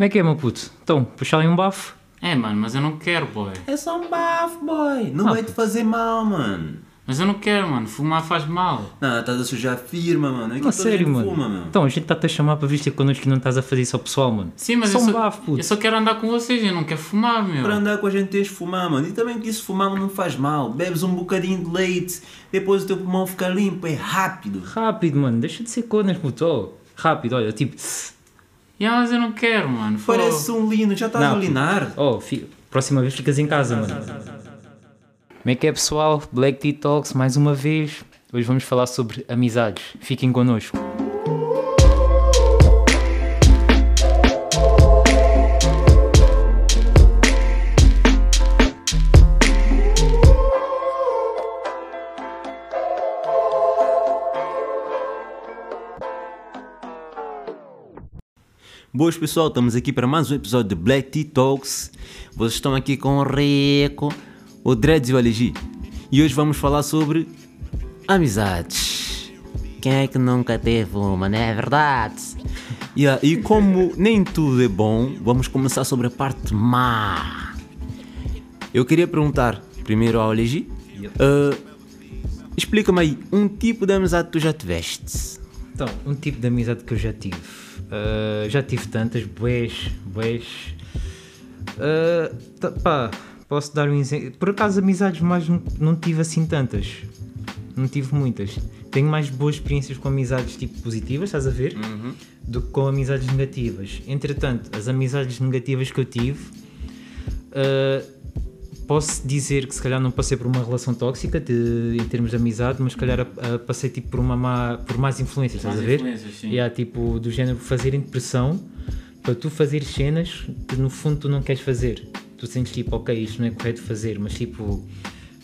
Como é que é, meu puto? Então, puxar ali um bafo? É, mano, mas eu não quero, boy. É só um bafo, boy. Não Ah, vai te fazer mal, mano. Mas eu não quero, mano. Fumar faz mal. Não, estás a sujar a firma, mano. Aqui Não, toda a sério, gente mano. Fuma, meu. Então, a gente está-te a chamar para vir ter connosco e não estás a fazer isso ao pessoal, mano. Sim, mas Só eu um só, bafo, puto. eu só quero andar com vocês, eu não quero fumar, meu. Para andar com a gente tens de fumar, mano. E também que isso fumar não faz mal. Bebes um bocadinho de leite, depois o teu pulmão fica limpo, é rápido. Rápido, mano. Deixa de ser conas, puto. Oh, rápido, olha, tipo... Yeah, mas eu não quero, mano. Fô. Parece um lino, já estás Não, a linar? Oh, fi... próxima vez ficas em casa, mano. Como é que é, pessoal? Black Tea Talks, mais uma vez. Hoje vamos falar sobre amizades. Fiquem connosco. Boas pessoal, estamos aqui para mais um episódio de Black Tea Talks. Vocês estão aqui com o Reco, o Dreads e o Alegi. E hoje vamos falar sobre amizades. Quem é que nunca teve uma, não é verdade? Yeah, e como nem tudo é bom, vamos começar sobre a parte má. Eu queria perguntar primeiro ao Alegi. ah, Explica-me aí, um tipo de amizade que tu já tiveste? Então, um tipo de amizade que eu já tive. Ah, já tive tantas, bués, bués. Ah, tá- pá, posso dar um exemplo. Por acaso, amizades mais não, não tive assim tantas. Não tive muitas. Tenho mais boas experiências com amizades tipo positivas, estás a ver? Do que com amizades negativas. Entretanto, as amizades negativas que eu tive, ah, posso dizer que se calhar não passei por uma relação tóxica de- em termos de amizade, mas se calhar ah, passei tipo por, uma má, por más influências, estás a ver? influências, sim. E há tipo do género fazerem pressão para tu fazer cenas que no fundo tu não queres fazer. Tu sentes tipo, ok, isto não é correto fazer, mas tipo,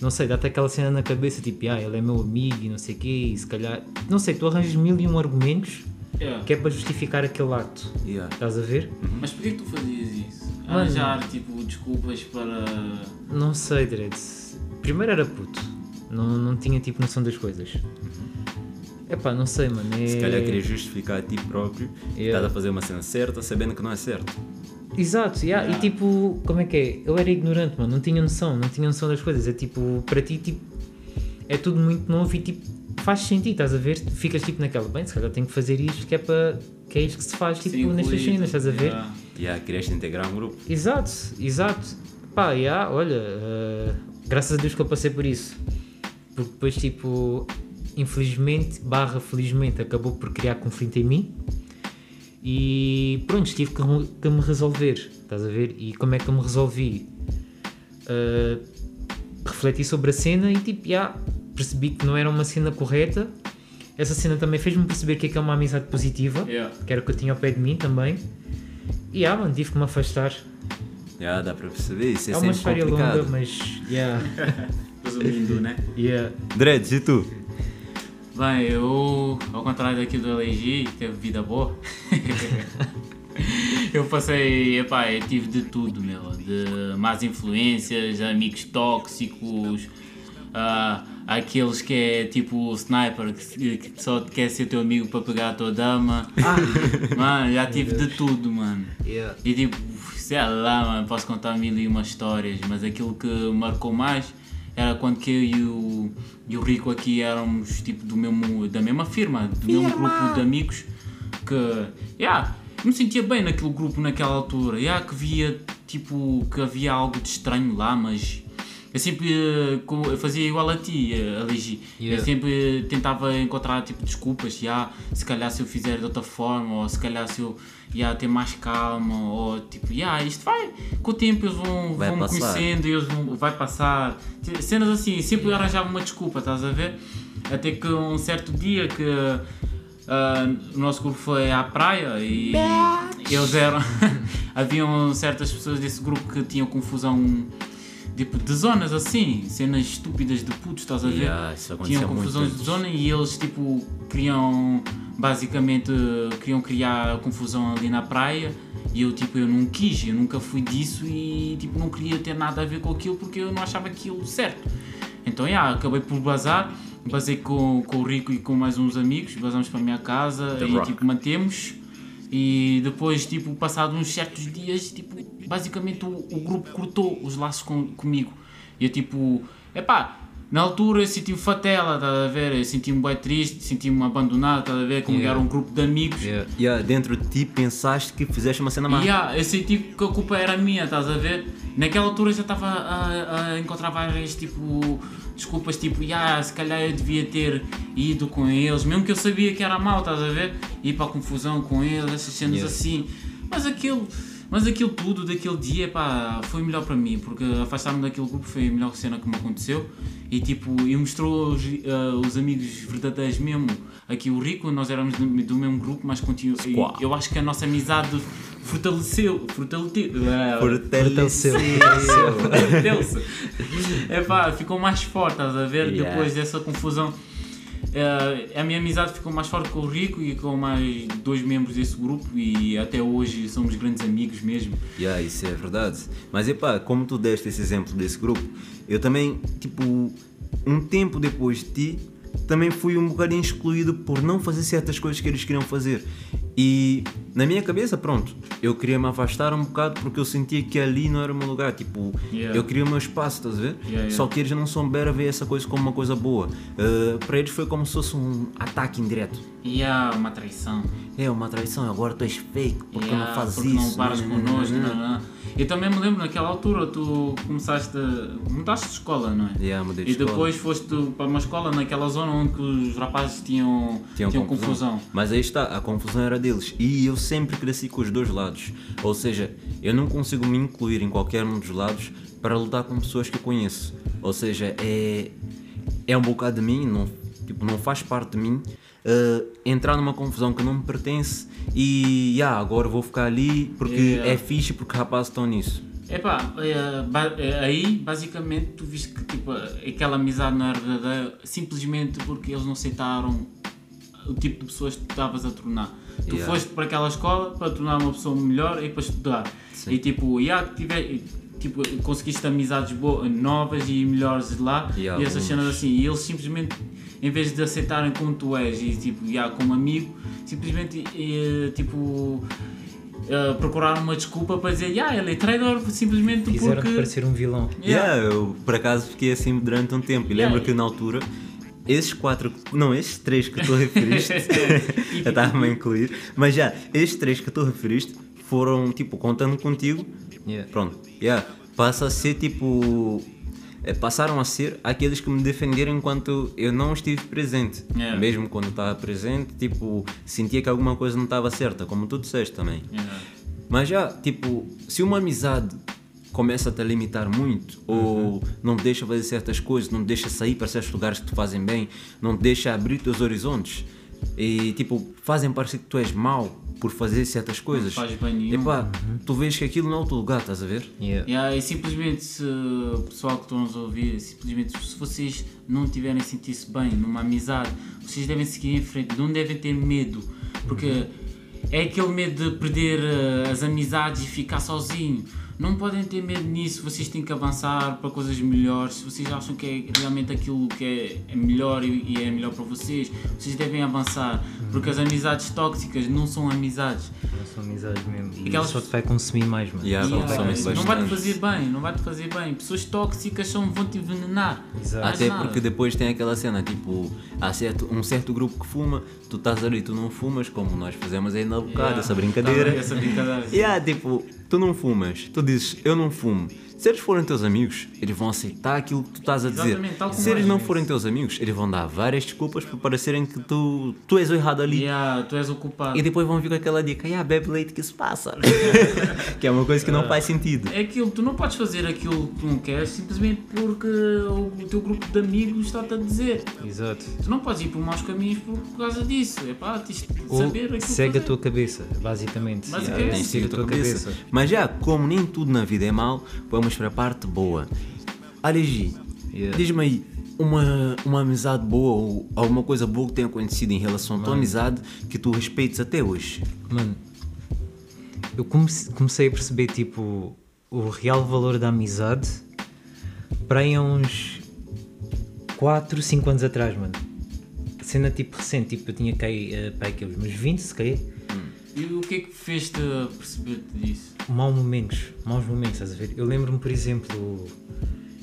não sei, dá-te aquela cena na cabeça tipo, ah, ele é meu amigo e não sei o quê, e se calhar, não sei, tu arranjas mil e um argumentos Yeah. que é para justificar aquele ato. Yeah. Estás a ver? Mas porquê que tu fazias isso? Mano. Arranjar, tipo, desculpas para... Não sei, Dredd. Primeiro era puto. Não, não tinha tipo noção das coisas. Epá, não sei, mano. É... Se calhar querer justificar a ti próprio, Yeah. estás a fazer uma cena certa, sabendo que não é certo. Exato, yeah. Yeah. e tipo, como é que é? Eu era ignorante, mano, não tinha noção, não tinha noção das coisas. É tipo, para ti, tipo, é tudo muito novo e tipo, faz sentido, estás a ver? Ficas tipo naquela, bem, se calhar tenho que fazer isto que é para. Que é isto que se faz tipo ser nestas cenas, estás a ver? Yeah. Yeah, querias integrar um grupo. Exato, exato. Pá, yeah, olha, eh, graças a Deus que eu passei por isso. Porque depois, tipo, infelizmente, barra felizmente, acabou por criar conflito em mim. E pronto, tive que, que me resolver, estás a ver? E como é que eu me resolvi? Eh, refleti sobre a cena e tipo, yeah, percebi que não era uma cena correta. Essa cena também fez-me perceber que é que é uma amizade positiva, Yeah. que era o que eu tinha ao pé de mim também. E ah, mano, tive que me afastar. Yeah, dá para perceber, isso é, É uma história complicado. longa, mas. Yeah. Resumindo, né? yeah. Dreads, e tu? Bem, eu, ao contrário daqui do LG, que teve vida boa, eu passei, epá, eu tive de tudo, meu, de más influências, amigos tóxicos, ah, aqueles que é tipo o sniper, que, que só quer ser teu amigo para pegar a tua dama, mano, já tive de tudo, mano. Yeah. E tipo, sei lá, mano, posso contar mil e uma histórias, mas aquilo que marcou mais era quando que eu e o, e o Rico aqui éramos tipo do mesmo, da mesma firma, do mesmo grupo de amigos que, yeah, me sentia bem naquele grupo naquela altura, yeah, que via tipo que havia algo de estranho lá, mas eu sempre eh, eu fazia igual a ti, eh, a Ligi. Yeah. Eu sempre tentava encontrar tipo desculpas, já, se calhar se eu fizer de outra forma, ou se calhar se eu já, ter mais calma, ou tipo, já, isto vai, com o tempo eles vão, Vai vão me conhecendo, eles vão, vai passar. Cenas assim, sempre arranjava uma desculpa, estás a ver? Até que um certo dia que ah, o nosso grupo foi à praia e eles eram. haviam certas pessoas desse grupo que tinham confusão tipo, de zonas assim, cenas estúpidas de putos, estás a ver? Yeah, isso Tinham muito confusões de zona e eles tipo queriam basicamente queriam criar confusão ali na praia e eu tipo eu não quis, eu nunca fui disso e tipo não queria ter nada a ver com aquilo porque eu não achava aquilo certo. Então yeah, acabei por bazar, basei com, com o Rico e com mais uns amigos, basamos para a minha casa The e Rock. tipo mantemos E depois, tipo, passado uns certos dias, tipo, basicamente o, o grupo cortou os laços com, comigo. E eu, tipo, epá, na altura eu senti-me fatela, estás a ver? Eu senti-me bem triste, senti-me abandonado, estás a ver? Como Yeah. era um grupo de amigos. Yeah. Yeah, dentro de ti pensaste que fizeste uma cena má. E yeah, eu senti que a culpa era minha, estás a ver? Naquela altura eu já estava a, a encontrar várias tipo, desculpas, tipo, yeah, se calhar eu devia ter ido com eles, mesmo que eu sabia que era mau, estás a ver? Ir para a confusão com eles, essas cenas Yeah. assim. Mas aquilo, mas aquilo tudo daquele dia, pá, foi melhor para mim, porque afastar-me daquele grupo foi a melhor cena que me aconteceu. E tipo, e mostrou os, ah, os amigos verdadeiros mesmo. Aqui o Rico, nós éramos do, do mesmo grupo, mas continu, Squad. eu acho que a nossa amizade fortaleceu, fortaleceu, Fortaleceu. fortaleceu. É pá, ficou mais forte, estás a ver? Yeah. Depois dessa confusão. Eh, a minha amizade ficou mais forte com o Rico e com mais dois membros desse grupo e até hoje somos grandes amigos mesmo. Yeah, isso é verdade. Mas epá, como tu deste esse exemplo desse grupo, eu também, tipo, um tempo depois de ti, também fui um bocadinho excluído por não fazer certas coisas que eles queriam fazer. E na minha cabeça, pronto, eu queria me afastar um bocado porque eu sentia que ali não era o meu lugar. Tipo, Yeah. eu queria o meu espaço, estás a ver? Yeah, yeah. Só que eles não souberam ver essa coisa como uma coisa boa. Uh, para eles foi como se fosse um ataque indireto. E há uma traição. É uma traição, agora tu és fake, porque Yeah, não fazes porque isso. não paras né, né, né, connosco. não, não. Eu também me lembro naquela altura, tu começaste, a- mudaste de escola, não é? Yeah, de e escola. depois foste para uma escola naquela zona onde os rapazes tinham, Tinham tinham confusão. confusão. Mas aí está, a confusão era deles. E eu sempre cresci com os dois lados. Ou seja, eu não consigo me incluir em qualquer um dos lados para lutar com pessoas que eu conheço. Ou seja, é, é um bocado de mim, não, tipo, não faz parte de mim. Eh, entrar numa confusão que não me pertence e yeah, agora vou ficar ali porque Yeah. é fixe porque rapazes estão nisso. Epá, é, ba- é, aí basicamente tu viste que tipo, aquela amizade não era verdadeira simplesmente porque eles não aceitaram o tipo de pessoas que tu estavas a tornar. Tu Yeah. foste para aquela escola para tornar uma pessoa melhor e para estudar. Sim. E tipo, yeah, tiver, tipo, conseguiste amizades boas, novas e melhores de lá Yeah, e essas cenas assim. E eles simplesmente, em vez de aceitarem como tu és e tipo, yeah, como amigo, simplesmente eh, tipo. eh, procuraram uma desculpa para dizer, yeah, ele é traidor simplesmente Fizeram-te porque. parecer um vilão. Yeah, eu por acaso fiquei assim durante um tempo. E Yeah. lembro que na altura, esses quatro, não, esses três que tu referiste, eu estava a incluir, mas já, esses três que tu referiste foram tipo contando contigo. Yeah. Pronto, yeah, passa a ser tipo. eh, Passaram a ser aqueles que me defenderam enquanto eu não estive presente. Yeah. Mesmo quando estava presente, tipo, sentia que alguma coisa não estava certa, como tu disseste também. Yeah. Mas já, tipo, se uma amizade começa a te limitar muito, ou não te deixa fazer certas coisas, não te deixa sair para certos lugares que te fazem bem, não te deixa abrir teus horizontes, e tipo, fazem parecer que tu és mau por fazer certas coisas. faz bem nenhum. Epá, tu vês que aquilo não é o teu lugar, estás a ver? Yeah. Yeah, e simplesmente, se, o pessoal que estão a ouvir, simplesmente se vocês não tiverem sentir-se bem numa amizade, vocês devem seguir em frente, não devem ter medo, porque é aquele medo de perder eh, as amizades e ficar sozinho. Não podem ter medo nisso, vocês têm que avançar para coisas melhores. Se vocês acham que é realmente aquilo que é, é melhor e, e é melhor para vocês, vocês devem avançar, porque as amizades tóxicas não são amizades. Não são amizades mesmo. E Aquelas- só te vai consumir mais, mano. Yeah, Yeah, principalmente não vai te fazer bem, não vai te fazer bem. Pessoas tóxicas são, vão te envenenar. Exato. Até nada. porque depois tem aquela cena, tipo, há certo, um certo grupo que fuma, tu estás ali, tu não fumas, como nós fizemos aí na bocada, Yeah. essa brincadeira. Tá, essa brincadeira. E yeah, tipo, tu não fumas, tu dizes eu não fumo. Se eles forem teus amigos, eles vão aceitar aquilo que tu estás a dizer. Exatamente, tal como Se eles és não forem teus amigos, eles vão dar várias desculpas para parecerem que tu, tu és o errado ali. Yeah, tu és o culpado. E depois vão vir com aquela dica, ah, bebe leite que se passa. que é uma coisa que não faz sentido. É aquilo, tu não podes fazer aquilo que tu não queres simplesmente porque o, teu grupo de amigos está-te a dizer. Exato. Tu não podes ir por maus caminhos por, causa disso. É pá, tens de Ou saber aquilo segue a tua cabeça, basicamente. Basicamente. Yeah, sido a tua cabeça. Mas já, como nem tudo na vida é mau, vamos para a parte boa. Alegi, Yeah. diz-me aí, uma, uma amizade boa ou alguma coisa boa que tenha acontecido em relação à tua amizade que tu respeites até hoje. Mano, eu comece- comecei a perceber tipo o real valor da amizade para aí há uns 4, 5 anos atrás, mano. Cena tipo recente, tipo eu tinha que ir para aí que uns 20 se calhar. E o que é que fez-te perceber disso? Maus momentos, maus momentos, estás a ver? Eu lembro-me, por exemplo,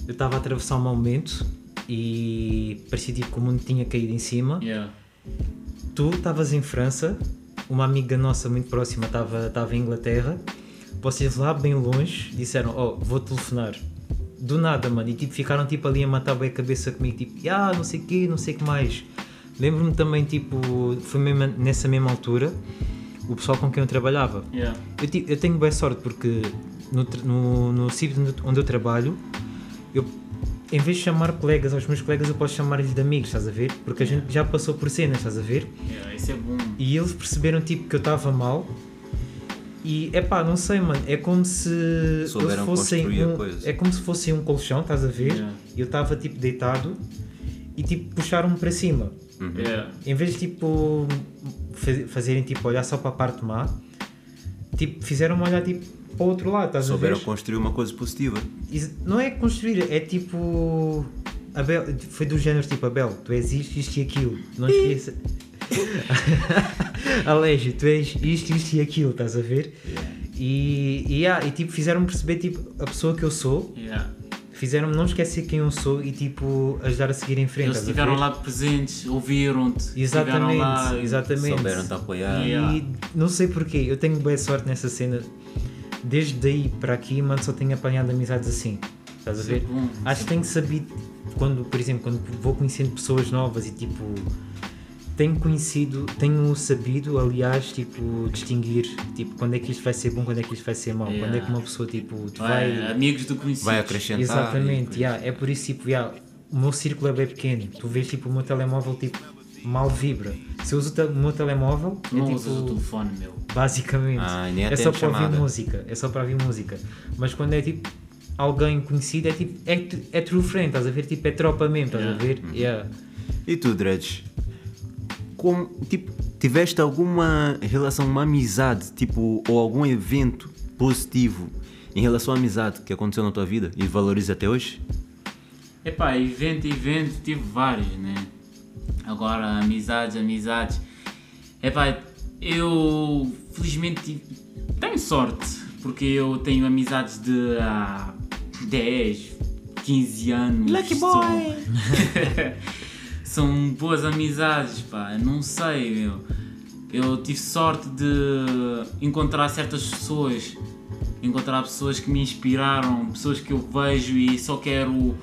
eu estava a atravessar um mau momento e parecia tipo que o mundo tinha caído em cima. Yeah. Tu estavas em França, uma amiga nossa muito próxima estava estava em Inglaterra, vocês lá bem longe disseram, oh, vou telefonar. Do nada, mano, e tipo, ficaram tipo ali a matar bem a cabeça comigo, tipo, ah, não sei o quê, não sei o que mais. Lembro-me também, tipo, foi mesmo nessa mesma altura, o pessoal com quem eu trabalhava. Yeah. Eu, eu tenho boa sorte porque no, no, no sítio onde, eu trabalho, eu, em vez de chamar colegas aos meus colegas, eu posso chamar-lhes de amigos, estás a ver? Porque a gente já passou por cenas, estás a ver? Yeah, isso é bom. E eles perceberam tipo que eu estava mal. E é pá, não sei, mano. É como se eles Souberam fossem construir a um, é como se fosse um colchão, estás a ver? Yeah. E eu estava tipo deitado e tipo puxaram-me para cima. Yeah. Em vez de tipo fazerem tipo olhar só para a parte má, tipo fizeram-me olhar tipo para o outro lado, estás Souberam a ver? construir uma coisa positiva. Não é construir, é tipo. Abel, foi do género tipo Abel, tu és isto, isto e aquilo. Não esqueça. Alégio, tu és isto, isto e aquilo, estás a ver? E, e, ah, e tipo, fizeram-me perceber tipo, a pessoa que eu sou, Yeah. Fizeram-me não esquecer quem eu sou e tipo, ajudar a seguir em frente. Eles estiveram ver? lá presentes, ouviram-te. Exatamente, lá, exatamente. Souberam te apoiar. Yeah. E não sei porquê, eu tenho boa sorte nessa cena. Desde daí para aqui, mano, só tenho apanhado amizades assim. Estás a ver? bom. Acho que tenho sabido, quando, por exemplo, quando vou conhecendo pessoas novas e tipo. Tenho conhecido, tenho sabido, aliás, tipo, distinguir tipo, quando é que isto vai ser bom, quando é que isto vai ser mau, Yeah. quando é que uma pessoa tipo, Vai, vai. amigos do conhecido. Vai acrescentar. Exatamente, yeah, é por isso tipo, yeah, o meu círculo é bem pequeno. Tu vês tipo o meu telemóvel tipo mal vibra. Se eu uso o, meu telemóvel, é Não tipo, usas o telefone, meu. basicamente. Ah, nem é atende só para chamada. ouvir música. É só para ouvir música. Mas quando é tipo alguém conhecido, é tipo, é, é true friend, estás a ver? Tipo, é tropa mesmo, estás Yeah. a ver? Yeah. E tu, Dredge? Como, tipo, tiveste alguma relação, uma amizade, tipo, ou algum evento positivo em relação à amizade que aconteceu na tua vida e valoriza até hoje? Epá, evento, evento, tive vários, né? Agora, amizades, amizades. Epá, eu felizmente tenho sorte, porque eu tenho amizades de há 10, 15 anos. Lucky boy! São boas amizades, pá, não sei, meu. Eu tive sorte de encontrar certas pessoas, encontrar pessoas que me inspiraram, pessoas que eu vejo e só quero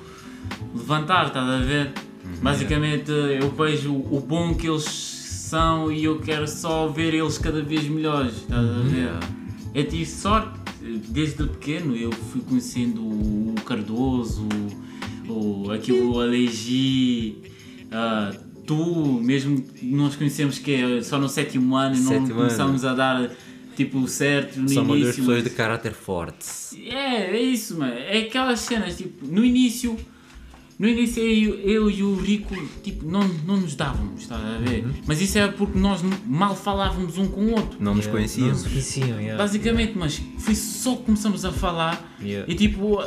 levantar, estás a ver? Basicamente eu vejo o bom que eles são e eu quero só ver eles cada vez melhores, estás a ver? Eu tive sorte, desde pequeno eu fui conhecendo o Cardoso, o, aqui o Alegi, ah, tu, mesmo que nós conhecemos que é só no sétimo ano e não começamos a dar tipo certo no São início. pessoas mas- de caráter forte. é, é isso, mano. É aquelas cenas, tipo, no início, no início eu, eu e o Rico, tipo, não, não nos dávamos, estás a ver? Mas isso é porque nós mal falávamos um com o outro. Não nos Yeah, Não conhecíamos. se conheciam, yeah. Basicamente, mas foi só que começamos a falar Yeah. e tipo,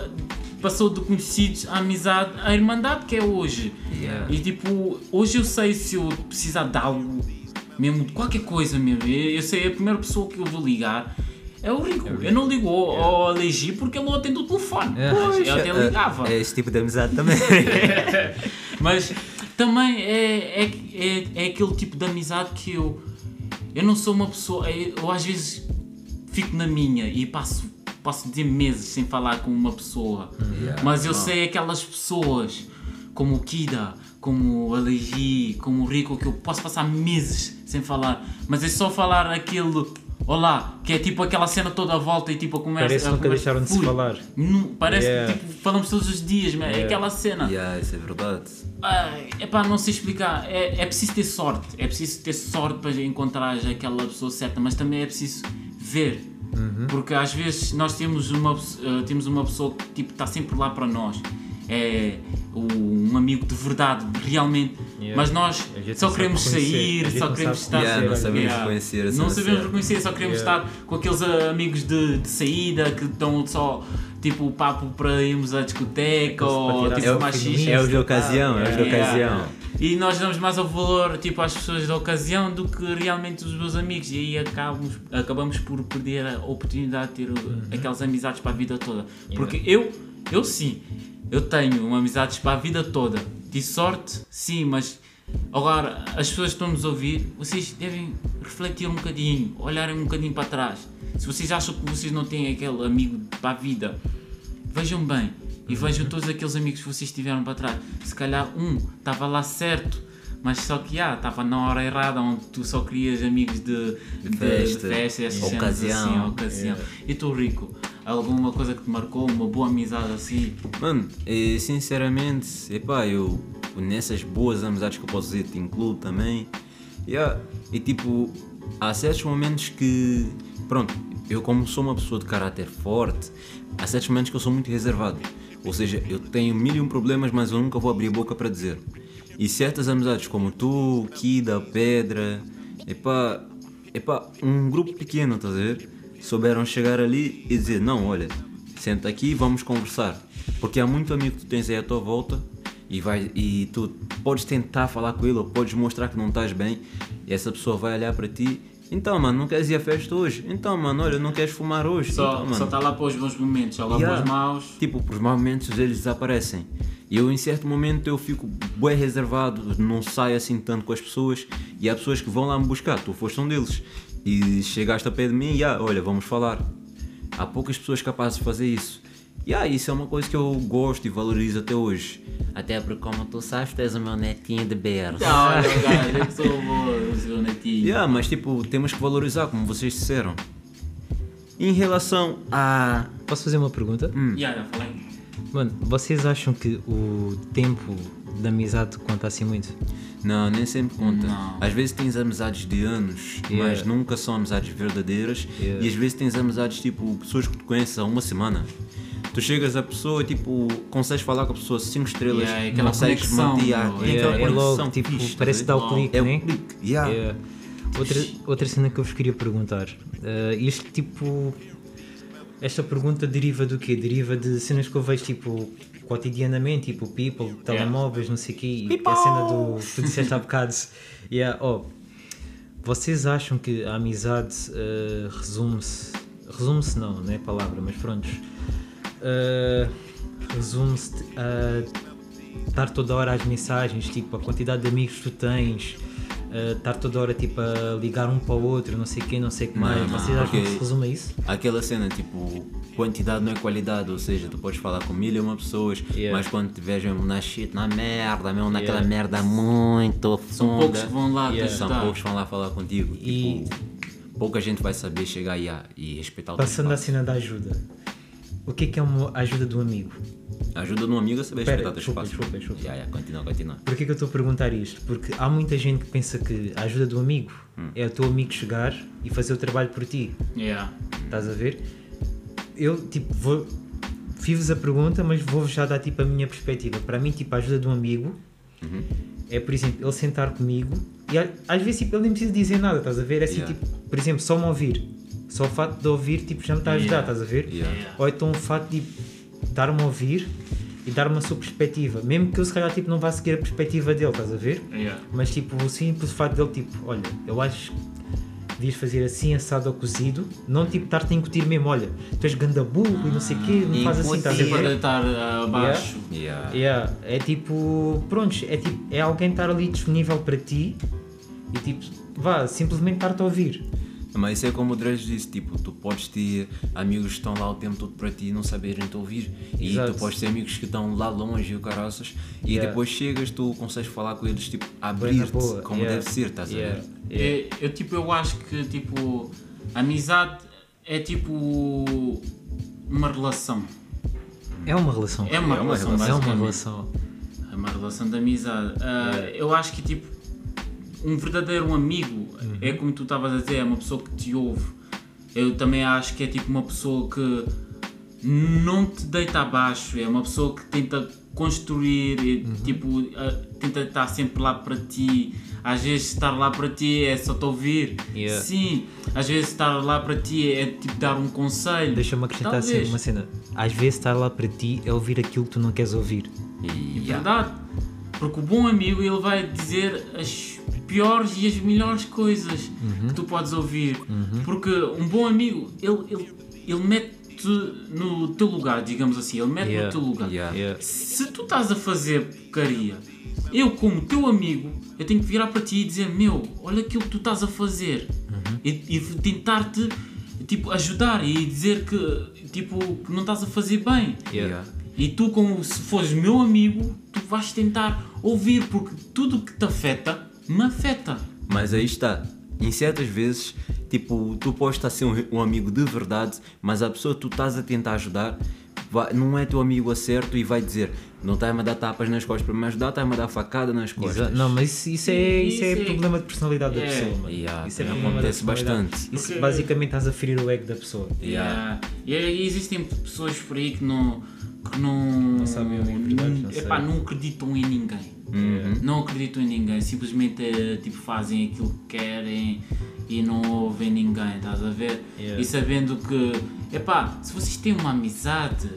passou de conhecidos à amizade, à irmandade que é hoje. Yeah. E tipo, hoje eu sei se eu precisar de algo, mesmo de qualquer coisa mesmo, eu, eu sei a primeira pessoa que eu vou ligar. É o Rico. Eu não ligo ao, ao Alegi porque ele não atende o telefone. Yeah. Mas eu até ligava. É esse tipo de amizade também. Mas também é, é, é, é aquele tipo de amizade que eu. Eu não sou uma pessoa. Eu, às vezes fico na minha e passo, posso dizer meses sem falar com uma pessoa. Mas eu sei aquelas pessoas como o Kida, como o Alegi, como o Rico, que eu posso passar meses sem falar. Mas é só falar aquele. Olá, que é tipo aquela cena toda à volta e tipo a conversa. Parece que nunca conversa deixaram de se falar. Nu- Parece Yeah. que tipo, falamos todos os dias, mas é Yeah. aquela cena. yeah, isso é verdade. É pá, não sei explicar. É, é preciso ter sorte. É preciso ter sorte para encontrar aquela pessoa certa, mas também é preciso ver. Porque às vezes nós temos uma, eh, temos uma pessoa que tipo, está sempre lá para nós é o- um amigo de verdade, realmente. Yeah. Mas nós só queremos sair, só queremos estar. Yeah, não sabemos Yeah. reconhecer Não sabemos reconhecer, só queremos estar com aqueles amigos de, de saída que estão só tipo papo para irmos à discoteca Para ou tipo xixi. Insta. É os de ocasião, é os de ocasião. E nós damos mais ao valor tipo, às pessoas da ocasião do que realmente os meus amigos. E aí acabamos, acabamos por perder a oportunidade de ter uh, Uhum. aquelas amizades para a vida toda. Porque eu, eu sim, eu tenho uma amizades para a vida toda. De sorte, sim, mas agora as pessoas que estão-nos a ouvir, vocês devem refletir um bocadinho, olharem um bocadinho para trás. Se vocês acham que vocês não têm aquele amigo para a vida, vejam bem e vejam todos aqueles amigos que vocês tiveram para trás. Se calhar um estava lá certo, mas só que ah, estava na hora errada, onde tu só querias amigos de, de, de Festa, festa, essas cenas ocasião. assim, ocasião. E tu, Rico, alguma coisa que te marcou, uma boa amizade assim? Mano, eh, sinceramente, epá, eu nessas boas amizades que eu posso dizer, te incluo também. Yeah, e tipo, há certos momentos que, pronto, eu como sou uma pessoa de caráter forte, há certos momentos que eu sou muito reservado. Ou seja, eu tenho mil e um problemas, mas eu nunca vou abrir a boca para dizer. E certas amizades como tu, Kida, Pedra, epá, epá, um grupo pequeno, estás a ver? Souberam chegar ali e dizer, não, olha, senta aqui e vamos conversar. Porque há muito amigo que tu tens aí à tua volta e, vai, e tu podes tentar falar com ele ou podes mostrar que não estás bem e essa pessoa vai olhar para ti. Então, mano, não queres ir à festa hoje? Então, mano, olha, não queres fumar hoje? Só então, mano, só está lá para os bons momentos, só lá Yeah. para os maus. Tipo, os maus momentos eles desaparecem. E eu em certo momento eu fico bem reservado, não saio assim tanto com as pessoas e há pessoas que vão lá me buscar, tu foste um deles. E chegaste a pé de mim e ah, olha, vamos falar. Há poucas pessoas capazes de fazer isso. E ah, isso é uma coisa que eu gosto e valorizo até hoje. Até porque como tu sabes, tu és o meu netinho de berço. Ah, olha, gajo, eu sou bom, eu sou netinho. Yeah, mas tipo, temos que valorizar, como vocês disseram. Em relação a. Posso fazer uma pergunta? Yeah, já falei. Mano, vocês acham que o tempo da amizade conta assim muito? Não, nem sempre conta. Não. Às vezes tens amizades de anos, Yeah. mas nunca são amizades verdadeiras. Yeah. E às vezes tens amizades tipo pessoas que tu conheces há uma semana. Tu chegas à pessoa e tipo, consegues falar com a pessoa 5 estrelas, Yeah, aquela consegues conexão, manter tem Yeah, aquela é logo, tipo, parece dar o clique, É né? o clique, yeah. Outra, outra cena que eu vos queria perguntar. eh, isto tipo. Esta pergunta deriva do quê? Deriva de cenas que eu vejo tipo cotidianamente, tipo people, telemóveis, não sei o quê. E a cena do. Tu disseste há bocado. Yeah, oh, vocês acham que a amizade eh, resume-se. Resume-se não, não é a palavra, mas pronto. eh, resume-se a estar toda hora às mensagens, tipo, a quantidade de amigos que tu tens, uh, estar toda hora tipo, a ligar um para o outro, não sei quem, não sei o que mais. não, Vocês acham que se resume a isso? Aquela cena, tipo, quantidade não é qualidade, ou seja, tu podes falar com mil e uma pessoas, Yeah. mas quando tiveres mesmo na shit, na merda, mesmo naquela Yeah. merda muito São funda, poucos que vão lá Yeah. te são poucos que vão lá falar contigo. E- Tipo, pouca gente vai saber chegar e, e respeitar o teu Passando à espaço. cena da ajuda. O que é que é uma ajuda do amigo? Ajuda de um amigo a saber Espera, respeitar o espaço. desculpa, desculpa. Yeah, yeah, continua, continua. Por que, que eu estou a perguntar isto? Porque há muita gente que pensa que a ajuda do amigo Hum. é o teu amigo chegar e fazer o trabalho por ti. Yeah. Estás a ver? Eu, tipo, vou. Fiz-vos a pergunta, mas vou já dar, tipo, a minha perspectiva. Para mim, tipo, a ajuda de um amigo é, por exemplo, ele sentar comigo e às vezes, tipo, ele nem precisa dizer nada, estás a ver? É assim, Yeah. tipo, por exemplo, só me ouvir. Só o fato de ouvir, tipo, já me está a ajudar, Yeah. estás a ver? Ou então o fato de dar-me a ouvir e dar-me a sua perspectiva. Mesmo que eu, se calhar, tipo, não vá seguir a perspectiva dele, estás a ver? Yeah. Mas tipo, o simples fato dele, tipo, olha, eu acho que devias fazer assim, assado ou cozido, não tipo estar-te a incutir mesmo, olha, tu és ganda burro e não sei o quê, não faz assim, estás a ver? deitar ah, abaixo. Yeah. Yeah, é tipo, pronto, é tipo, é alguém estar ali disponível para ti e tipo, vá, simplesmente estar-te a ouvir. Mas isso é como o Dredge disse, tipo, tu podes ter amigos que estão lá o tempo todo para ti e não saberem te ouvir. E Exato. tu podes ter amigos que estão lá longe e o caraças. E Yeah. depois chegas, tu consegues falar com eles, tipo, abrir-te como yeah, deve ser, estás yeah, a ver? yeah. Eu, eu, tipo, eu acho que tipo, amizade é tipo uma relação. É uma relação. É uma É uma relação, relação. É uma relação. É uma relação de amizade. Ah, eu acho que tipo um verdadeiro amigo é como tu estavas a dizer, é uma pessoa que te ouve. Eu também acho que é tipo uma pessoa que não te deita abaixo, é uma pessoa que tenta construir, e, Uhum. tipo, tenta estar sempre lá para ti. Às vezes estar lá para ti é só te ouvir. Yeah. Sim, às vezes estar lá para ti é tipo dar um conselho. Deixa-me acrescentar assim uma cena. Às vezes estar lá para ti é ouvir aquilo que tu não queres ouvir. E, É Verdade. Porque o bom amigo ele vai dizer as piores e as melhores coisas Uhum. que tu podes ouvir. Porque um bom amigo ele, ele, ele mete no teu lugar, digamos assim, ele mete Yeah. no teu lugar. Yeah. Yeah. Se tu estás a fazer porcaria, eu como teu amigo, eu tenho que virar para ti e dizer, meu, olha aquilo que tu estás a fazer. Uhum. E, e tentar-te tipo, ajudar e dizer que, tipo, que não estás a fazer bem. Yeah. E tu, como se fores meu amigo, tu vais tentar ouvir, porque tudo que te afeta, me afeta. Mas aí está. Em certas vezes, tipo, tu podes estar a ser um, um amigo de verdade, mas a pessoa que tu estás a tentar ajudar vai- não é teu amigo a certo e vai dizer não está-me a dar tapas nas costas para me ajudar, está-me a dar facada nas costas. Exa- Não, mas isso, isso é, isso é Isso é- problema de personalidade da É. pessoa, mano. Yeah, isso é da acontece bastante. Isso Porque- basicamente estás a ferir o ego da pessoa. Yeah. Yeah. E, e existem pessoas por aí que não. Que não, Não sabem não epá, não acreditam em ninguém. Uhum. Não acreditam em ninguém. Simplesmente eh, tipo, fazem aquilo que querem e não ouvem ninguém, estás a ver? Yeah. E sabendo que, epá, se vocês têm uma amizade,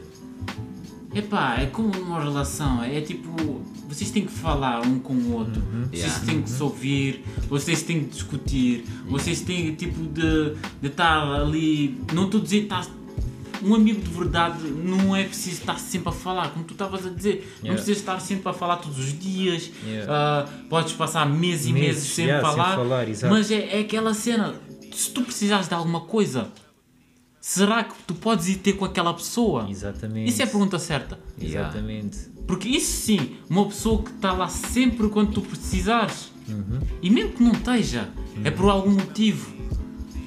epá, é como uma relação, é tipo, vocês têm que falar um com o outro, vocês Yeah. têm que se ouvir, vocês têm que discutir, vocês têm tipo de, de estar ali, não estou a dizer estar um amigo de verdade não é preciso estar sempre a falar, como tu estavas a dizer, não Yeah. precisas estar sempre a falar todos os dias, Yeah. ah, podes passar meses e meses, Meses, sem, yeah, sem falar, falar, exato. mas é, é aquela cena, se tu precisares de alguma coisa, será que tu podes ir ter com aquela pessoa? Exatamente. Isso é a pergunta certa. Exatamente. Porque isso sim, uma pessoa que está lá sempre quando tu precisares. Uhum. E mesmo que não esteja, é por algum motivo.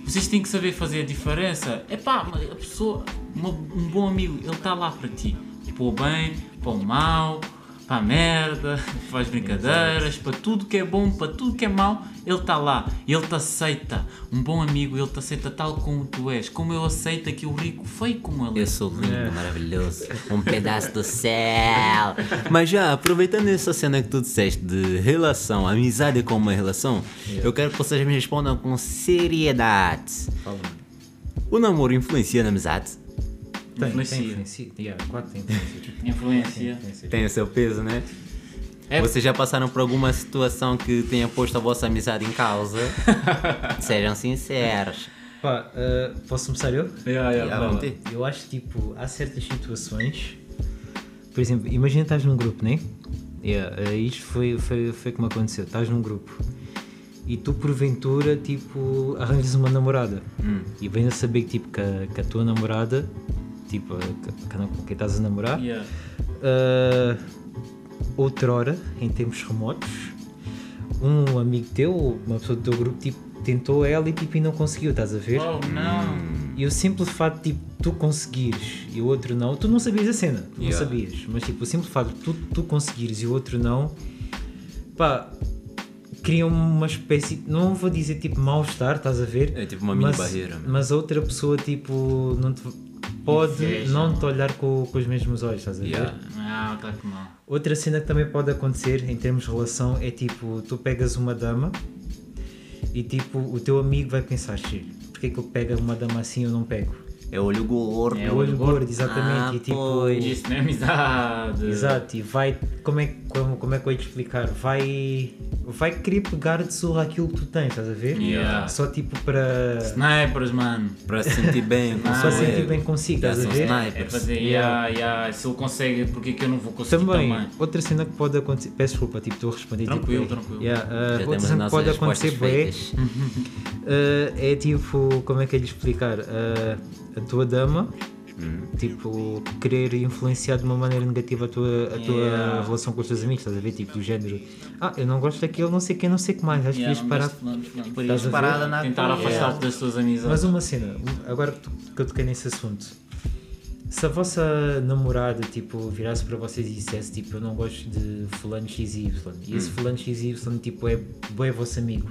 Vocês têm que saber fazer a diferença. É pá, a pessoa, uma- um bom amigo, ele está lá para ti. Para o bem, para o mal, para a merda, para as brincadeiras, para tudo que é bom, para tudo que é mau, ele está lá. Ele te aceita. Um bom amigo, ele te aceita tal como tu és. Como eu aceito aqui o rico feio como ele é. Eu sou lindo, É. maravilhoso, um pedaço do céu. Mas já, aproveitando essa cena que tu disseste de relação, amizade como uma relação, eu quero que vocês me respondam com seriedade. Fala. O namoro influencia na amizade? Tem, Influencia. tem influência. Yeah, claro que tem influência. Influência. Influência. Tem o seu peso, né? É- Vocês já passaram por alguma situação que tenha posto a vossa amizade em causa? Sejam sinceros. Pá, uh, posso começar eu? Yeah, yeah, vão ter. Eu acho tipo, há certas situações. Por exemplo, imagina estás num grupo, né? Yeah, uh, isto foi, foi, foi como aconteceu. Estás num grupo e tu porventura tipo arranjas uma namorada e vens a saber que, tipo, que, a, que a tua namorada, tipo, com quem estás a namorar, Yeah. uh, outrora, em tempos remotos, um amigo teu, uma pessoa do teu grupo, tipo, tentou ela e tipo, e não conseguiu, estás a ver? Oh não! E o simples fato de tipo, tu conseguires e o outro não, tu não sabias a cena, tu não Yeah. sabias, mas tipo, o simples fato de tu, tu conseguires e o outro não, pá, cria uma espécie, não vou dizer tipo mal-estar, estás a ver? É tipo uma mini mas, barreira, né? Mas a outra pessoa tipo, não te, pode não te olhar com, com os mesmos olhos, estás a ver? Yeah. Ah, claro que não. Outra cena que também pode acontecer em termos de relação é tipo, tu pegas uma dama e tipo, o teu amigo vai pensar, "Xi, porque é que eu pego uma dama assim e eu não pego? É olho gordo. É o olho olho gordo, gordo. exatamente. Ah, e tipo, pois. Isso não é amizade. exato, e vai, como é, como, como é que eu ia te explicar? Vai, vai querer pegar de surra aquilo que tu tens, estás a ver? Yeah. Só tipo para, Snipers, mano. Para se sentir bem só seu sentir bem consigo, estás a ver? É snipers. fazer, yeah, yeah. Se ele consegue, porque é que eu não vou conseguir Também, também? outra cena que pode acontecer, peço desculpa, tipo, estou a responder Tranquilo, tipo, tranquilo. Yeah, uh, outra cena que pode acontecer feitas. Uh, é tipo, como é que é de explicar? Uh, a tua dama, Hum. tipo, querer influenciar de uma maneira negativa a tua, a tua Yeah. relação com os teus amigos, estás a ver? Tipo, do género, ah, eu não gosto daquele, não sei quem, não sei o que mais, acho que Yeah, devias não parar. ver? Parada na Tentar afastar-te das tuas amizades. Mas uma cena, agora que que eu toquei nesse assunto, se a vossa namorada, tipo, virasse para vocês e dissesse, tipo, eu não gosto de fulano XY, e Hum. esse fulano XY, tipo, é, é vosso amigo,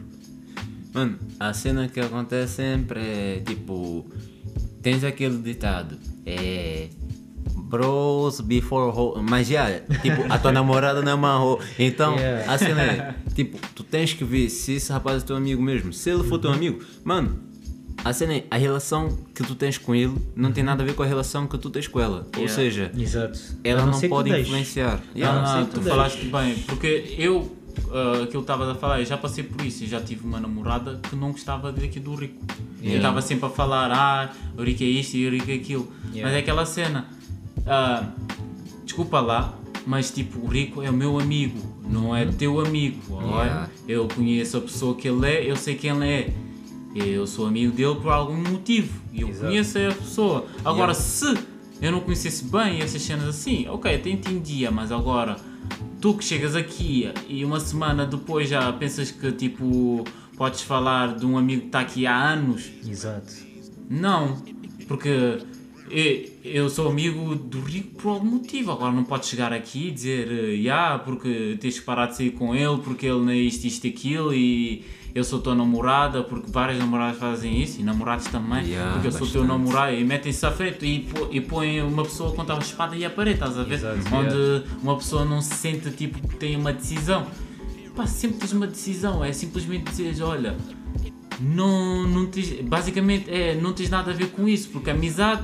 Mano, a cena que acontece sempre é tipo. Tens aquele ditado: É. Bros before ho Mas já, tipo, a tua namorada não é uma ho Então, Yeah. a cena é, tipo, tu tens que ver se esse rapaz é teu amigo mesmo. Se ele for teu amigo, mano, a cena é, a relação que tu tens com ele não tem nada a ver com a relação que tu tens com ela. Ou Yeah. seja, Exato. ela não, tu pode influenciar. Não, Yeah. não, sei tu tu falaste bem, porque eu, aquilo que estavas a falar, eu já passei por isso, eu já tive uma namorada que não gostava daqui do Rico. Eu estava sempre a falar, ah, o Rico é isto e o Rico é aquilo. Yeah. Mas é aquela cena, ah, desculpa lá, mas tipo, o Rico é o meu amigo, não é teu amigo. olha. Yeah. Eu conheço a pessoa que ele é, eu sei quem ele é. Eu sou amigo dele por algum motivo e eu Exato. conheço a pessoa. Agora, Yeah. se eu não conhecesse bem essas cenas assim, ok, até entendia, mas agora tu que chegas aqui e uma semana depois já pensas que tipo podes falar de um amigo que está aqui há anos, Exato. não, porque eu, sou amigo do Rico por algum motivo. Agora não podes chegar aqui e dizer, eh, "Ya, porque tens que parar de sair com ele, porque ele não é isto, isto aquilo, e eu sou tua namorada, porque várias namoradas fazem isso, e namorados também, Ya, porque eu sou teu bastante. namorado, e metem-se à frente e, e põem uma pessoa contra a espada e a parede, estás a ver? Exato, Onde uma pessoa não se sente tipo que tem uma decisão. Pá, sempre tens uma decisão, é simplesmente dizeres, olha, não, não tens, basicamente é, não tens nada a ver com isso, porque a amizade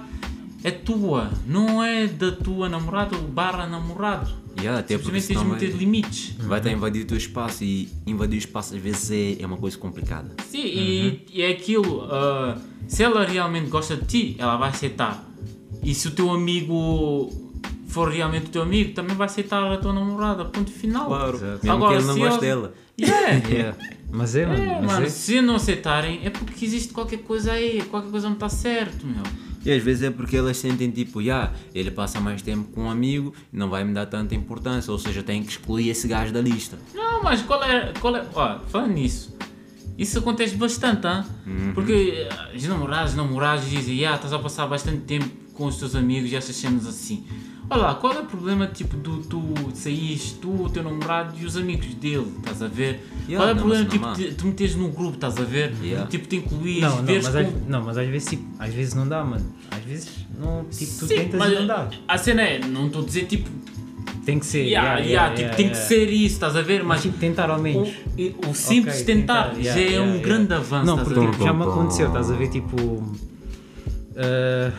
é tua, não é da tua namorada ou barra namorado. Yeah, até Simplesmente tens de meter vai, limites. vai estar a invadir o teu espaço e invadir o espaço às vezes é, é uma coisa complicada. Sim, e, e é aquilo, ah, se ela realmente gosta de ti, ela vai aceitar. E se o teu amigo for realmente o teu amigo, também vai aceitar a tua namorada, ponto final. Exato. Mesmo Agora, que ele não eles- dela. Yeah. Yeah. Mas é, mano. É, mas mano, é. se não aceitarem é porque existe qualquer coisa aí, qualquer coisa não está certo, meu. E às vezes é porque elas sentem tipo, já, ele passa mais tempo com um amigo, não vai me dar tanta importância, ou seja, tem que excluir esse gajo da lista. Não, mas qual é. Qual é ó, falando nisso, isso acontece bastante, hein? Porque eh, os namorados, namorados dizem, ah, estás a passar bastante tempo com os teus amigos e essas cenas assim. Olha lá, qual é o problema tipo do tu saís, tu, o teu namorado e os amigos dele, estás a ver? Yeah, qual é o problema tipo de, tu meteres num grupo, estás a ver? Yeah. Tipo, te incluís, Não, não, veres mas, com- às, não, mas às vezes tipo, às vezes não dá, mano. Às vezes não, tipo, tu Sim, tentas mas e não dá. A cena é, não estou a dizer tipo, Tem que ser. yeah, yeah, yeah, yeah, tipo, yeah, tem yeah. que ser isso, estás a ver? Mas Mas tipo, tentar ao menos. o, o simples Ok, tentar, já yeah, é um yeah. grande avanço, Não, porque tipo, já me aconteceu, estás a ver, tipo. ah,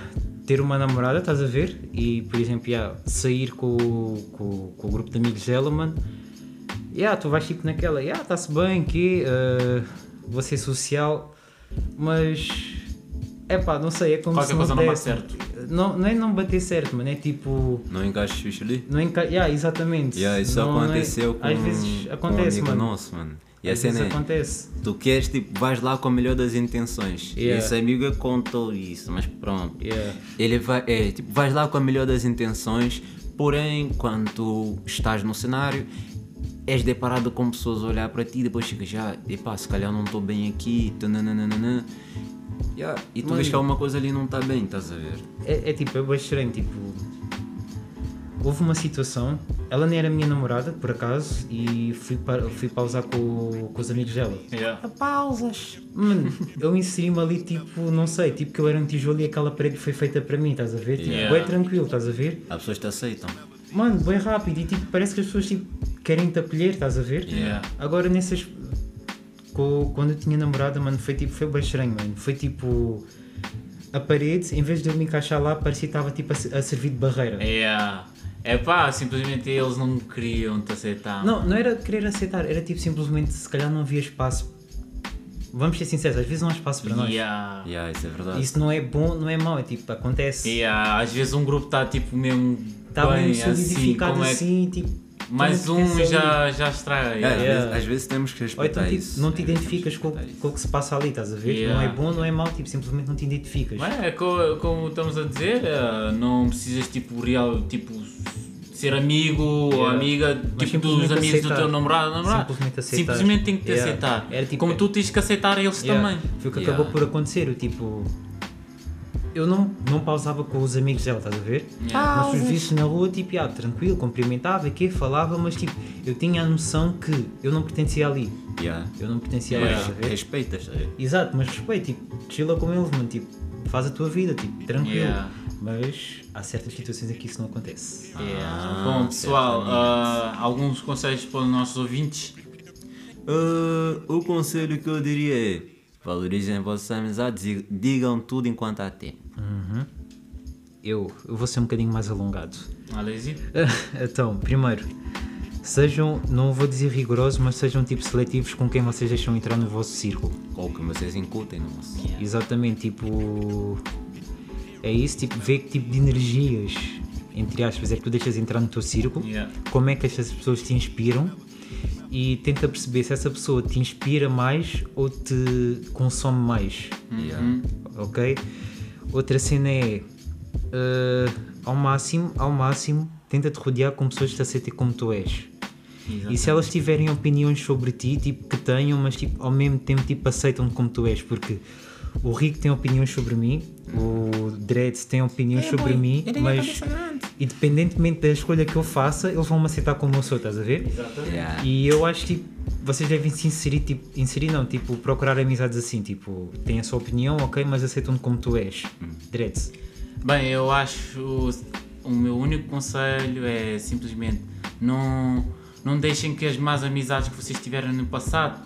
ter uma namorada, estás a ver? E, por exemplo, yeah, sair com, o- com, com o grupo de amigos dela, mano. Yeah, tu vais tipo naquela, yeah, está-se bem, que ah, vou ser social, mas. É pá, não sei, é como Qualquer se coisa não bate certo. Não, não é não bater certo, mano, é tipo. Não encaixes fixe ali? Não enca... yeah, exatamente. Yeah, isso Não- não é- aconteceu com, Às vezes com acontece, um amigo mano. nosso, mano. E a Às vezes cena é, acontece. tu queres, tipo, vais lá com a melhor das intenções. Yeah. Esse amigo contou isso, mas pronto. Yeah. Ele vai, é, tipo, vais lá com a melhor das intenções, porém, quando tu estás no cenário, és deparado com pessoas a olhar para ti, depois ficas já, epá, se calhar não estou bem aqui, tananana. Yeah, e tu Mano. vês que alguma coisa ali não está bem, estás a ver? É, é tipo, é bem estranho, tipo. Houve uma situação, ela nem era minha namorada, por acaso, e fui, pa fui pausar com, com os amigos dela. Yeah. Pausas! Mano, eu inseri-me ali, tipo, não sei, tipo que eu era um tijolo e aquela parede foi feita para mim, estás a ver? Tipo, Yeah. bem tranquilo, estás a ver? Há pessoas te aceitam. Mano, bem rápido e tipo, parece que as pessoas tipo, querem te acolher, estás a ver? Yeah. Agora nessas. Quando eu tinha namorada, mano, foi tipo, foi bem estranho, mano. Foi tipo. A parede, em vez de eu me encaixar lá, parecia que estava tipo a servir de barreira. Yeah. É pá, simplesmente eles não queriam te aceitar. Não, não era querer aceitar, era tipo simplesmente se calhar não havia espaço. Vamos ser sinceros, às vezes não há espaço para nós. Yeah. Yeah, isso é verdade. Isso não é bom, não é mau, é tipo, acontece. Yeah. Às vezes um grupo está tipo mesmo Está bem mesmo assim, solidificado como é assim, tipo. mais um já, já estraga. É, yeah. às, Yeah. vezes, às vezes temos que Ou respeitar então tipo, isso. não te É, que identificas com, com o que se passa ali, estás a ver? Yeah. Não é bom, não é mau, tipo, simplesmente não te identificas. Mas é co- como estamos a dizer, eh, não precisas tipo real, tipo ser amigo ou Yeah. amiga Mas tipo dos amigos do aceitar. teu namorado, namorado. Simplesmente aceitar. Simplesmente tem que te Yeah. aceitar. Era tipo- como tu tens que aceitar eles Yeah. também. Foi o que Yeah. acabou por acontecer, eu tipo. Eu não, não pausava com os amigos dela, estás a ver? Yeah. Mas os na rua, tipo, yeah, tranquilo, cumprimentava, que falava, mas tipo, eu tinha a noção que eu não pertencia ali. Yeah. Eu não pertencia Yeah. ali, estás a ver? Respeitas, é? Exato, mas respeito, tipo, chila com eles, mano, tipo, faz a tua vida, tipo, tranquilo. Yeah. mas há certas situações em que isso não acontece. Yeah. Bom, pessoal, ah, alguns conselhos para os nossos ouvintes. Ah, o conselho que eu diria é: valorizem vossas amizades e digam tudo enquanto há tempo. Eu, eu vou ser um bocadinho mais alongado. Alesi? então, primeiro, sejam, não vou dizer rigorosos, mas sejam tipo seletivos com quem vocês deixam entrar no vosso círculo. Ou que vocês incutem no vosso. Exatamente, tipo. É isso, tipo, ver que tipo de energias, entre aspas, é que tu deixas entrar no teu círculo, Yeah. como é que estas pessoas te inspiram e tenta perceber se essa pessoa te inspira mais ou te consome mais. Uhum. ok? Outra cena é eh, ao máximo, ao máximo, tenta-te rodear com pessoas que te aceitem como tu és. E se elas tiverem opiniões sobre ti, tipo, que tenham, mas tipo, ao mesmo tempo tipo, aceitam-te como tu és, porque o Rico tem opiniões sobre mim, o Dreads tem opiniões sobre mim, mas independentemente da escolha que eu faça, eles vão me aceitar como eu sou, estás a ver? Yeah. E eu acho que tipo, vocês devem se inserir, tipo, inserir não, tipo, procurar amizades assim, tipo, têm a sua opinião, ok, mas aceitam-te como tu és. Dreads. Bem, eu acho o meu único conselho é simplesmente não, não deixem que as más amizades que vocês tiveram no passado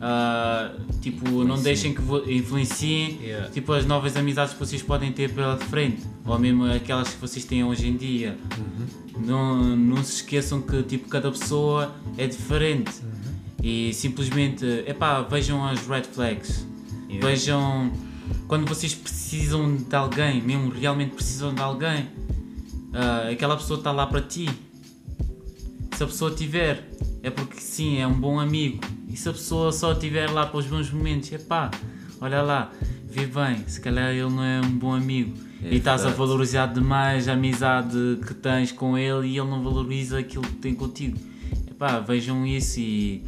ah, tipo, não deixem que influenciem Yeah. tipo, as novas amizades que vocês podem ter pela frente ou mesmo aquelas que vocês têm hoje em dia. Não, não se esqueçam que tipo, cada pessoa é diferente e simplesmente epá, vejam as red flags. Yeah. Vejam quando vocês precisam de alguém, mesmo realmente precisam de alguém, ah, aquela pessoa está lá para ti. Se a pessoa tiver, é porque sim, é um bom amigo. E se a pessoa só estiver lá para os bons momentos, epá, olha lá, vê bem, se calhar ele não é um bom amigo. É e estás a valorizar demais a amizade que tens com ele e ele não valoriza aquilo que tem contigo. Epá, vejam isso e.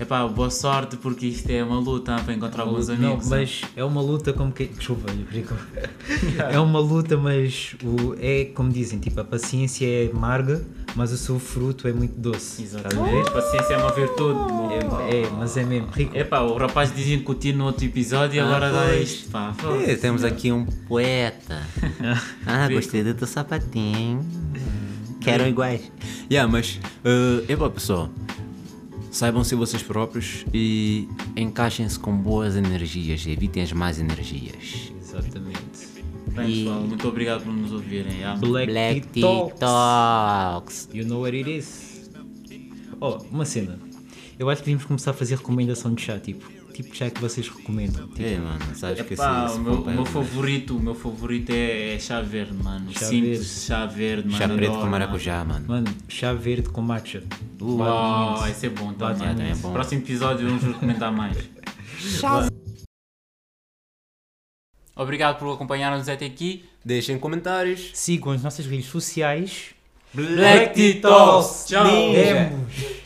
Epá, boa sorte porque isto é uma luta para encontrar bons não, amigos. sabe? mas é uma luta como que. Desculpa, Rico. é uma luta, mas o, é como dizem, tipo, a paciência é amarga, mas o seu fruto é muito doce. A Exatamente. ver? Paciência é uma virtude. É, é, mas é mesmo. Rico, Epá, o rapaz dizia que no outro episódio e Ah, agora dá pois. isto. Pá, É, temos aqui um poeta. ah, Rico. gostei do teu sapatinho. Quero iguais. Yeah, mas, uh, epá, pessoal, saibam ser vocês próprios e encaixem-se com boas energias, evitem as más energias. Exatamente. Bem, E- pessoal, muito obrigado por nos ouvirem. Black, Black TikToks. TikToks. You know what it is. Oh, uma cena. Eu acho que devíamos começar a fazer recomendação de chá, tipo, tipo de chá que vocês recomendam. Tipo, É, mano, sabes que esse, Epá, esse o meu, pão o meu é- favorito, o meu favorito é, é chá verde, mano. Chá Simples, verde. chá verde, mano. Chá preto adoro, com maracujá, mano. Mano, chá verde com matcha. Uau, esse é bom também. muito. É bom. Próximo episódio vamos recomendar mais. Obrigado por acompanhar-nos até aqui. Deixem comentários. Sigam as nossas redes sociais. Black Tito's. Tchau. Demos.